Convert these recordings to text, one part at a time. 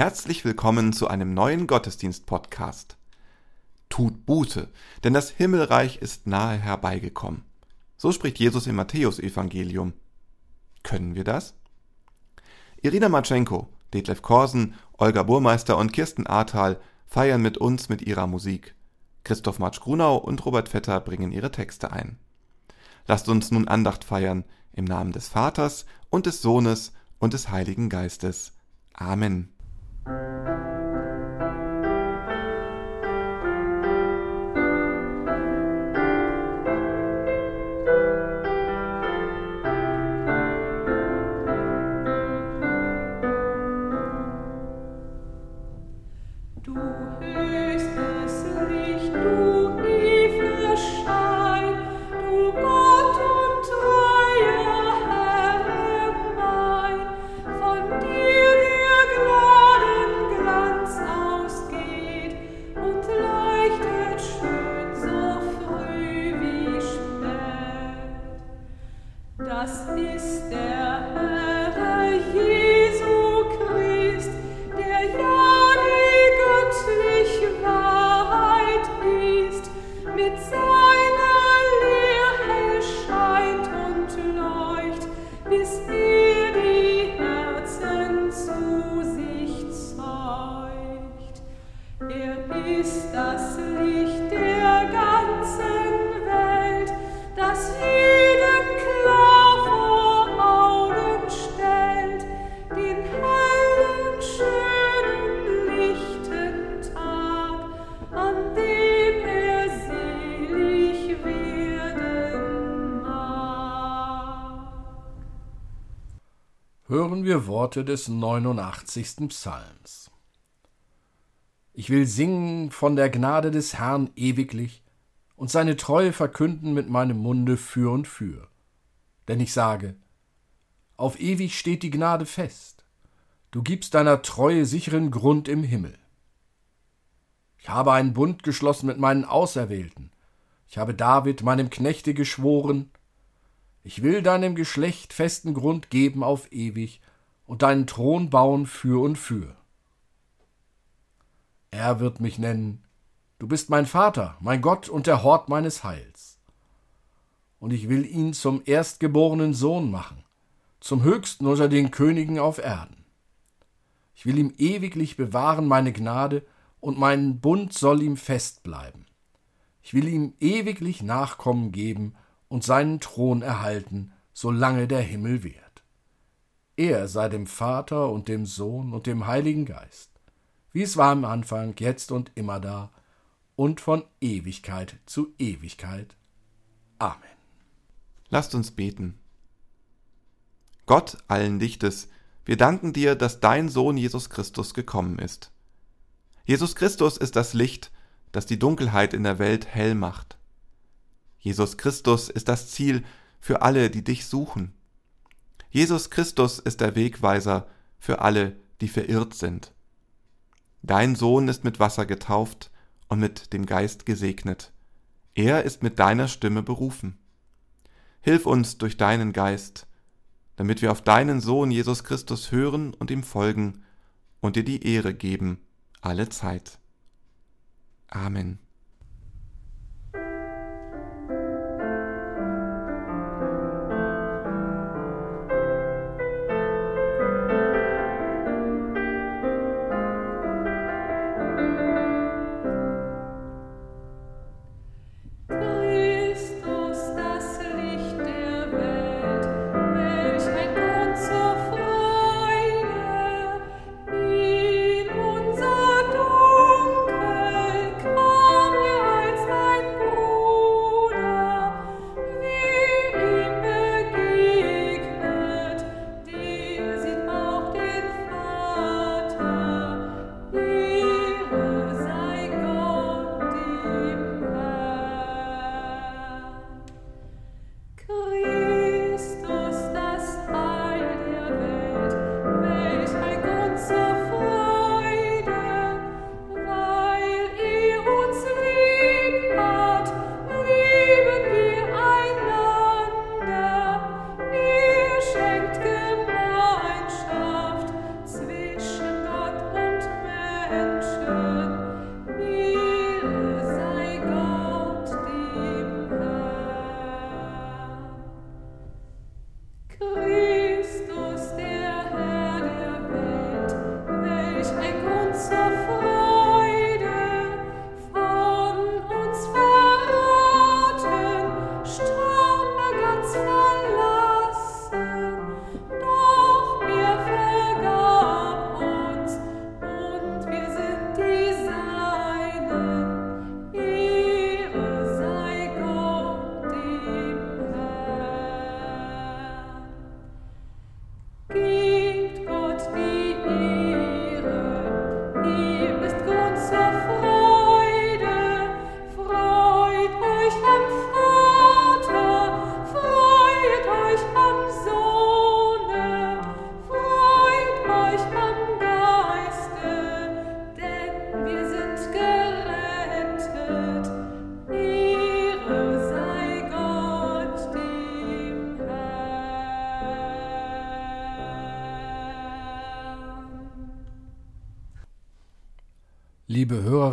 Herzlich willkommen zu einem neuen Gottesdienst-Podcast. Tut Buße, denn das Himmelreich ist nahe herbeigekommen. So spricht Jesus im Matthäusevangelium. Können wir das? Irina Matschenko, Detlef Korsen, Olga Burmeister und Kirsten Ahrtal feiern mit uns mit ihrer Musik. Christoph Matsch-Grunau und Robert Vetter bringen ihre Texte ein. Lasst uns nun Andacht feiern im Namen des Vaters und des Sohnes und des Heiligen Geistes. Amen. Hören wir Worte des 89. Psalms. Ich will singen von der Gnade des Herrn ewiglich und seine Treue verkünden mit meinem Munde für und für. Denn ich sage, auf ewig steht die Gnade fest, du gibst deiner Treue sicheren Grund im Himmel. Ich habe einen Bund geschlossen mit meinen Auserwählten, ich habe David, meinem Knechte, geschworen, ich will deinem Geschlecht festen Grund geben auf ewig und deinen Thron bauen für und für. Er wird mich nennen, du bist mein Vater, mein Gott und der Hort meines Heils. Und ich will ihn zum erstgeborenen Sohn machen, zum höchsten unter den Königen auf Erden. Ich will ihm ewiglich bewahren meine Gnade, und mein Bund soll ihm fest bleiben. Ich will ihm ewiglich Nachkommen geben, und seinen Thron erhalten, solange der Himmel währt. Er sei dem Vater und dem Sohn und dem Heiligen Geist, wie es war am Anfang, jetzt und immer da und von Ewigkeit zu Ewigkeit. Amen. Lasst uns beten. Gott allen Lichtes, wir danken dir, dass dein Sohn Jesus Christus gekommen ist. Jesus Christus ist das Licht, das die Dunkelheit in der Welt hell macht. Jesus Christus ist das Ziel für alle, die dich suchen. Jesus Christus ist der Wegweiser für alle, die verirrt sind. Dein Sohn ist mit Wasser getauft und mit dem Geist gesegnet. Er ist mit deiner Stimme berufen. Hilf uns durch deinen Geist, damit wir auf deinen Sohn Jesus Christus hören und ihm folgen und dir die Ehre geben alle Zeit. Amen.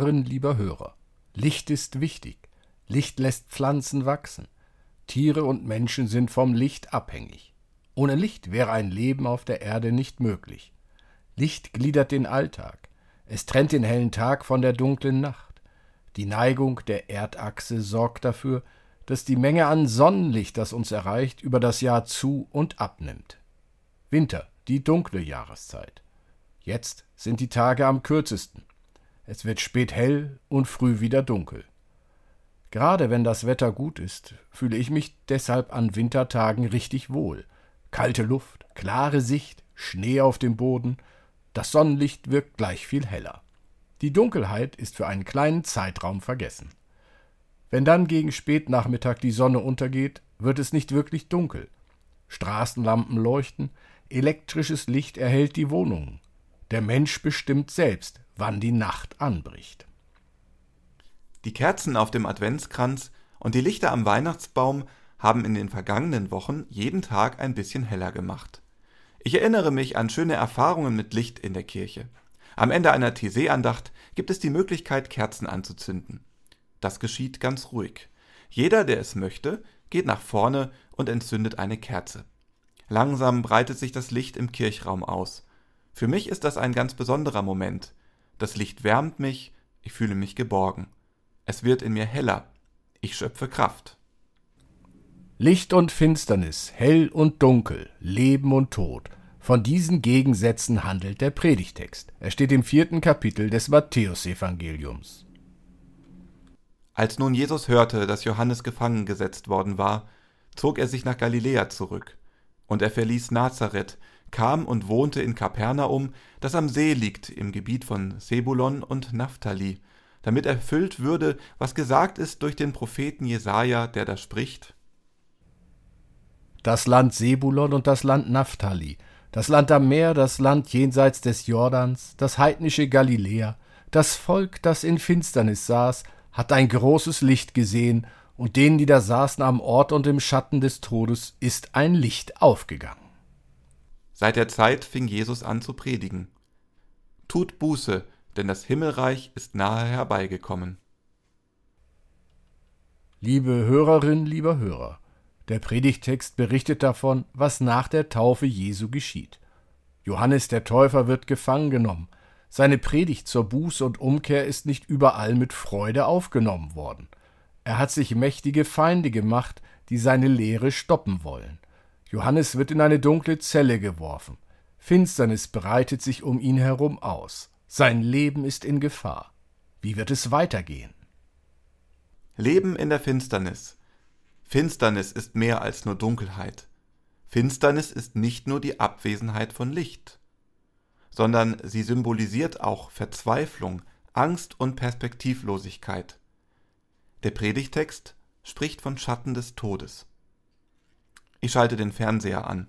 Hörerin, lieber Hörer, Licht ist wichtig. Licht lässt Pflanzen wachsen. Tiere und Menschen sind vom Licht abhängig. Ohne Licht wäre ein Leben auf der Erde nicht möglich. Licht gliedert den Alltag. Es trennt den hellen Tag von der dunklen Nacht. Die Neigung der Erdachse sorgt dafür, dass die Menge an Sonnenlicht, das uns erreicht, über das Jahr zu und abnimmt. Winter, die dunkle Jahreszeit. Jetzt sind die Tage am kürzesten. Es wird spät hell und früh wieder dunkel. Gerade wenn das Wetter gut ist, fühle ich mich deshalb an Wintertagen richtig wohl. Kalte Luft, klare Sicht, Schnee auf dem Boden, das Sonnenlicht wirkt gleich viel heller. Die Dunkelheit ist für einen kleinen Zeitraum vergessen. Wenn dann gegen Spätnachmittag die Sonne untergeht, wird es nicht wirklich dunkel. Straßenlampen leuchten, elektrisches Licht erhellt die Wohnungen. Der Mensch bestimmt selbst, wann die Nacht anbricht. Die Kerzen auf dem Adventskranz und die Lichter am Weihnachtsbaum haben in den vergangenen Wochen jeden Tag ein bisschen heller gemacht. Ich erinnere mich an schöne Erfahrungen mit Licht in der Kirche. Am Ende einer TC-Andacht gibt es die Möglichkeit, Kerzen anzuzünden. Das geschieht ganz ruhig. Jeder, der es möchte, geht nach vorne und entzündet eine Kerze. Langsam breitet sich das Licht im Kirchraum aus. Für mich ist das ein ganz besonderer Moment, das Licht wärmt mich, ich fühle mich geborgen. Es wird in mir heller, ich schöpfe Kraft. Licht und Finsternis, hell und dunkel, Leben und Tod. Von diesen Gegensätzen handelt der Predigtext. Er steht im vierten Kapitel des Matthäusevangeliums. Als nun Jesus hörte, dass Johannes gefangen gesetzt worden war, zog er sich nach Galiläa zurück, und er verließ Nazareth, kam und wohnte in Kapernaum, das am See liegt im Gebiet von Sebulon und Naphtali, damit erfüllt würde, was gesagt ist durch den Propheten Jesaja, der da spricht: Das Land Sebulon und das Land Naphtali, das Land am Meer, das Land jenseits des Jordans, das heidnische Galiläa, das Volk, das in Finsternis saß, hat ein großes Licht gesehen, und denen, die da saßen am Ort und im Schatten des Todes, ist ein Licht aufgegangen. Seit der Zeit fing Jesus an zu predigen. Tut Buße, denn das Himmelreich ist nahe herbeigekommen. Liebe Hörerin, lieber Hörer, der Predigtext berichtet davon, was nach der Taufe Jesu geschieht. Johannes der Täufer wird gefangen genommen. Seine Predigt zur Buße und Umkehr ist nicht überall mit Freude aufgenommen worden. Er hat sich mächtige Feinde gemacht, die seine Lehre stoppen wollen. Johannes wird in eine dunkle Zelle geworfen. Finsternis breitet sich um ihn herum aus. Sein Leben ist in Gefahr. Wie wird es weitergehen? Leben in der Finsternis. Finsternis ist mehr als nur Dunkelheit. Finsternis ist nicht nur die Abwesenheit von Licht, sondern sie symbolisiert auch Verzweiflung, Angst und Perspektivlosigkeit. Der Predigtext spricht von Schatten des Todes. Ich schalte den Fernseher an.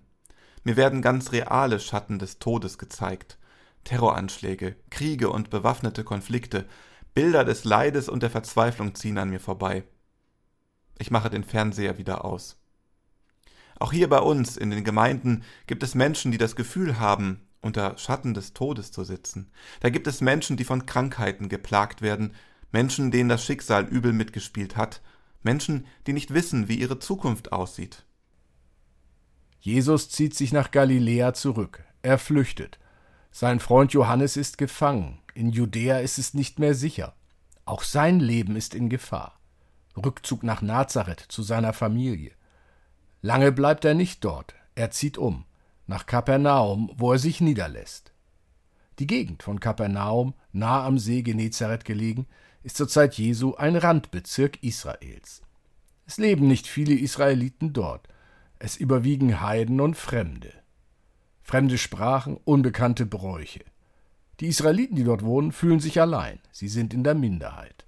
Mir werden ganz reale Schatten des Todes gezeigt. Terroranschläge, Kriege und bewaffnete Konflikte, Bilder des Leides und der Verzweiflung ziehen an mir vorbei. Ich mache den Fernseher wieder aus. Auch hier bei uns in den Gemeinden gibt es Menschen, die das Gefühl haben, unter Schatten des Todes zu sitzen. Da gibt es Menschen, die von Krankheiten geplagt werden, Menschen, denen das Schicksal übel mitgespielt hat, Menschen, die nicht wissen, wie ihre Zukunft aussieht. Jesus zieht sich nach Galiläa zurück. Er flüchtet. Sein Freund Johannes ist gefangen. In Judäa ist es nicht mehr sicher. Auch sein Leben ist in Gefahr. Rückzug nach Nazareth zu seiner Familie. Lange bleibt er nicht dort. Er zieht um. Nach Kapernaum, wo er sich niederlässt. Die Gegend von Kapernaum, nah am See Genezareth gelegen, ist zur Zeit Jesu ein Randbezirk Israels. Es leben nicht viele Israeliten dort es überwiegen Heiden und Fremde. Fremde Sprachen, unbekannte Bräuche. Die Israeliten, die dort wohnen, fühlen sich allein, sie sind in der Minderheit.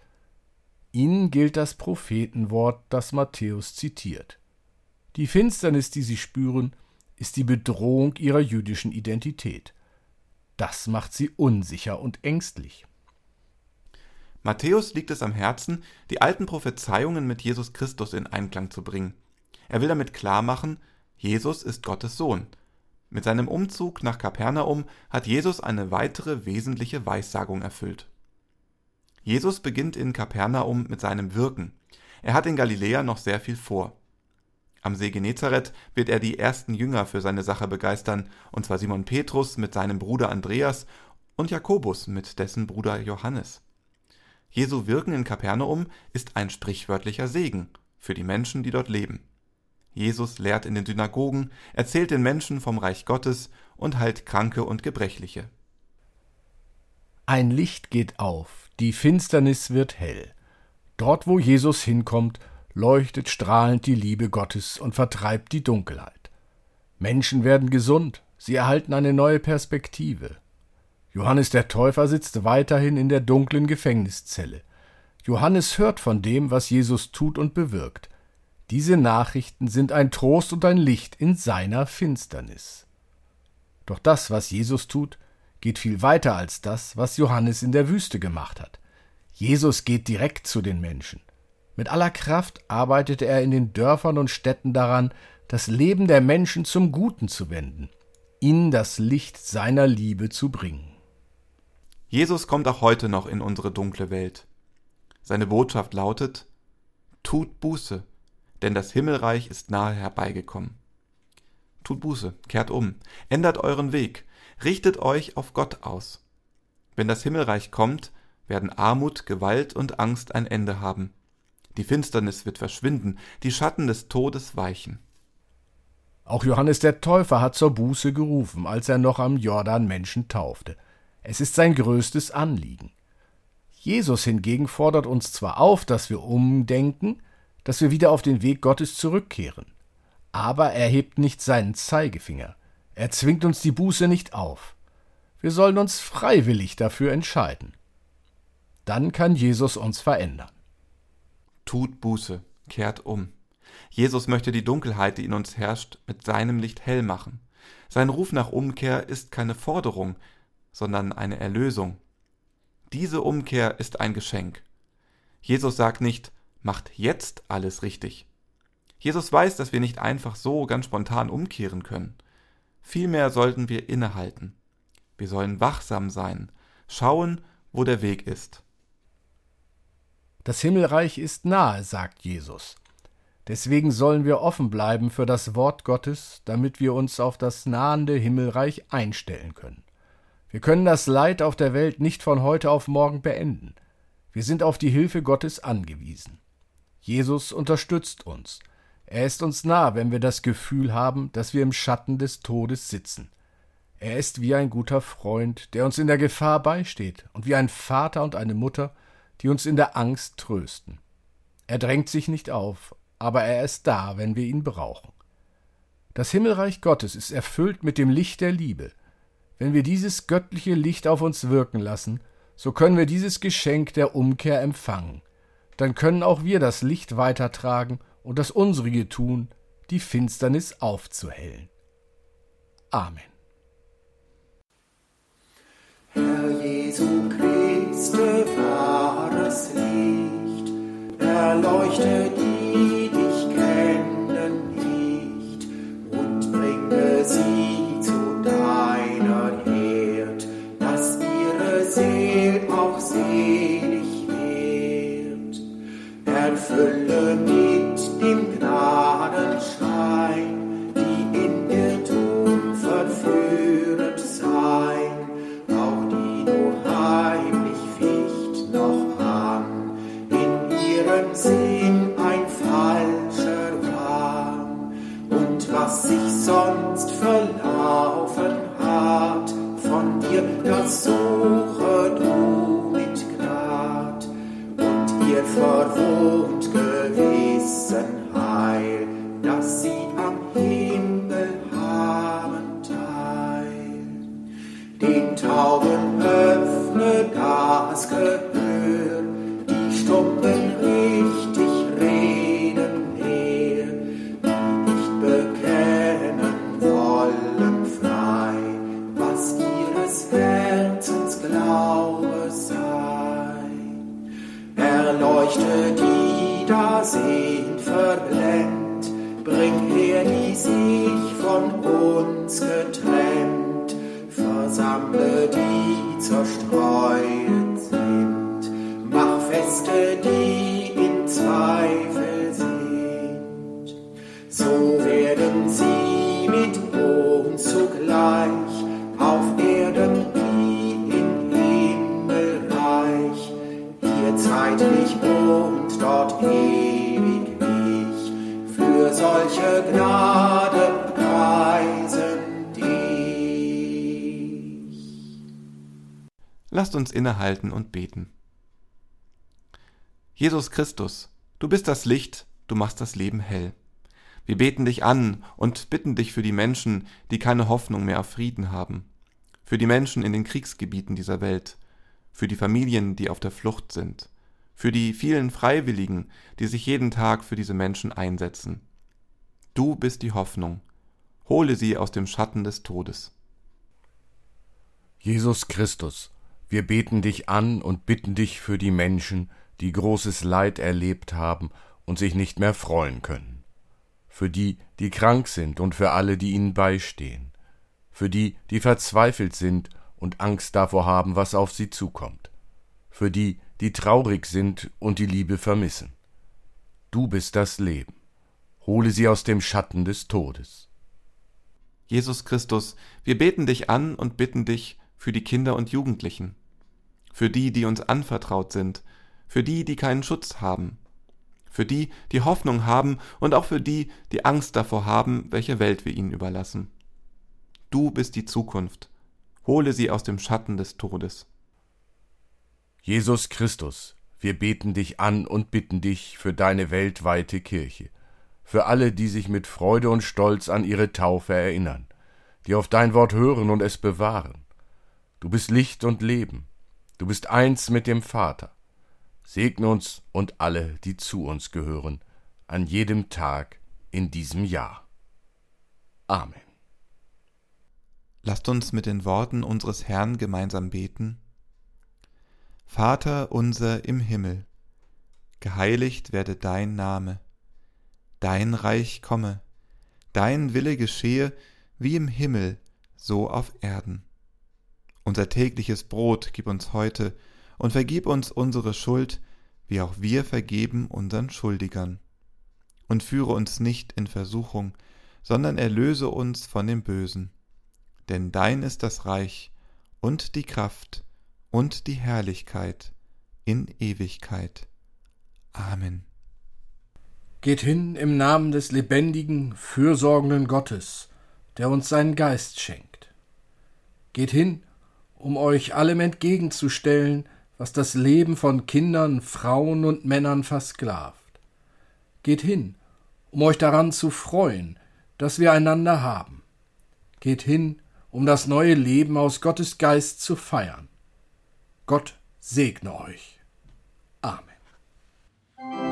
Ihnen gilt das Prophetenwort, das Matthäus zitiert. Die Finsternis, die sie spüren, ist die Bedrohung ihrer jüdischen Identität. Das macht sie unsicher und ängstlich. Matthäus liegt es am Herzen, die alten Prophezeiungen mit Jesus Christus in Einklang zu bringen. Er will damit klarmachen, Jesus ist Gottes Sohn. Mit seinem Umzug nach Kapernaum hat Jesus eine weitere wesentliche Weissagung erfüllt. Jesus beginnt in Kapernaum mit seinem Wirken. Er hat in Galiläa noch sehr viel vor. Am See Genezareth wird er die ersten Jünger für seine Sache begeistern, und zwar Simon Petrus mit seinem Bruder Andreas und Jakobus mit dessen Bruder Johannes. Jesu Wirken in Kapernaum ist ein sprichwörtlicher Segen für die Menschen, die dort leben. Jesus lehrt in den Synagogen, erzählt den Menschen vom Reich Gottes und heilt Kranke und Gebrechliche. Ein Licht geht auf, die Finsternis wird hell. Dort, wo Jesus hinkommt, leuchtet strahlend die Liebe Gottes und vertreibt die Dunkelheit. Menschen werden gesund, sie erhalten eine neue Perspektive. Johannes der Täufer sitzt weiterhin in der dunklen Gefängniszelle. Johannes hört von dem, was Jesus tut und bewirkt. Diese Nachrichten sind ein Trost und ein Licht in seiner Finsternis. Doch das, was Jesus tut, geht viel weiter als das, was Johannes in der Wüste gemacht hat. Jesus geht direkt zu den Menschen. Mit aller Kraft arbeitete er in den Dörfern und Städten daran, das Leben der Menschen zum Guten zu wenden, ihnen das Licht seiner Liebe zu bringen. Jesus kommt auch heute noch in unsere dunkle Welt. Seine Botschaft lautet Tut Buße, denn das Himmelreich ist nahe herbeigekommen. Tut Buße, kehrt um, ändert euren Weg, richtet euch auf Gott aus. Wenn das Himmelreich kommt, werden Armut, Gewalt und Angst ein Ende haben. Die Finsternis wird verschwinden, die Schatten des Todes weichen. Auch Johannes der Täufer hat zur Buße gerufen, als er noch am Jordan Menschen taufte. Es ist sein größtes Anliegen. Jesus hingegen fordert uns zwar auf, dass wir umdenken, dass wir wieder auf den Weg Gottes zurückkehren, aber er hebt nicht seinen Zeigefinger. Er zwingt uns die Buße nicht auf. Wir sollen uns freiwillig dafür entscheiden. Dann kann Jesus uns verändern. Tut Buße, kehrt um. Jesus möchte die Dunkelheit, die in uns herrscht, mit seinem Licht hell machen. Sein Ruf nach Umkehr ist keine Forderung, sondern eine Erlösung. Diese Umkehr ist ein Geschenk. Jesus sagt nicht, macht jetzt alles richtig. Jesus weiß, dass wir nicht einfach so ganz spontan umkehren können. Vielmehr sollten wir innehalten. Wir sollen wachsam sein, schauen, wo der Weg ist. Das Himmelreich ist nahe, sagt Jesus. Deswegen sollen wir offen bleiben für das Wort Gottes, damit wir uns auf das nahende Himmelreich einstellen können. Wir können das Leid auf der Welt nicht von heute auf morgen beenden. Wir sind auf die Hilfe Gottes angewiesen. Jesus unterstützt uns. Er ist uns nah, wenn wir das Gefühl haben, dass wir im Schatten des Todes sitzen. Er ist wie ein guter Freund, der uns in der Gefahr beisteht, und wie ein Vater und eine Mutter, die uns in der Angst trösten. Er drängt sich nicht auf, aber er ist da, wenn wir ihn brauchen. Das Himmelreich Gottes ist erfüllt mit dem Licht der Liebe, wenn wir dieses göttliche Licht auf uns wirken lassen, so können wir dieses Geschenk der Umkehr empfangen. Dann können auch wir das Licht weitertragen und das unsrige tun, die Finsternis aufzuhellen. Amen. Herr Jesu Christe, wahres Licht, erleuchte dir sammle die zerstreut sind, mach feste die in Zweifel sind. So werden sie mit uns zugleich. Lasst uns innehalten und beten. Jesus Christus, du bist das Licht, du machst das Leben hell. Wir beten dich an und bitten dich für die Menschen, die keine Hoffnung mehr auf Frieden haben, für die Menschen in den Kriegsgebieten dieser Welt, für die Familien, die auf der Flucht sind, für die vielen Freiwilligen, die sich jeden Tag für diese Menschen einsetzen. Du bist die Hoffnung. Hole sie aus dem Schatten des Todes. Jesus Christus, wir beten dich an und bitten dich für die Menschen, die großes Leid erlebt haben und sich nicht mehr freuen können, für die, die krank sind und für alle, die ihnen beistehen, für die, die verzweifelt sind und Angst davor haben, was auf sie zukommt, für die, die traurig sind und die Liebe vermissen. Du bist das Leben. Hole sie aus dem Schatten des Todes. Jesus Christus, wir beten dich an und bitten dich für die Kinder und Jugendlichen, für die, die uns anvertraut sind, für die, die keinen Schutz haben, für die, die Hoffnung haben und auch für die, die Angst davor haben, welche Welt wir ihnen überlassen. Du bist die Zukunft. Hole sie aus dem Schatten des Todes. Jesus Christus, wir beten dich an und bitten dich für deine weltweite Kirche, für alle, die sich mit Freude und Stolz an ihre Taufe erinnern, die auf dein Wort hören und es bewahren. Du bist Licht und Leben, du bist eins mit dem Vater. Segne uns und alle, die zu uns gehören, an jedem Tag in diesem Jahr. Amen. Lasst uns mit den Worten unseres Herrn gemeinsam beten. Vater unser im Himmel, geheiligt werde dein Name, dein Reich komme, dein Wille geschehe wie im Himmel, so auf Erden. Unser tägliches Brot gib uns heute, und vergib uns unsere Schuld, wie auch wir vergeben unseren Schuldigern. Und führe uns nicht in Versuchung, sondern erlöse uns von dem Bösen. Denn dein ist das Reich und die Kraft und die Herrlichkeit in Ewigkeit. Amen. Geht hin im Namen des lebendigen, fürsorgenden Gottes, der uns seinen Geist schenkt. Geht hin, um euch allem entgegenzustellen, was das Leben von Kindern, Frauen und Männern versklavt. Geht hin, um euch daran zu freuen, dass wir einander haben. Geht hin, um das neue Leben aus Gottes Geist zu feiern. Gott segne euch. Amen.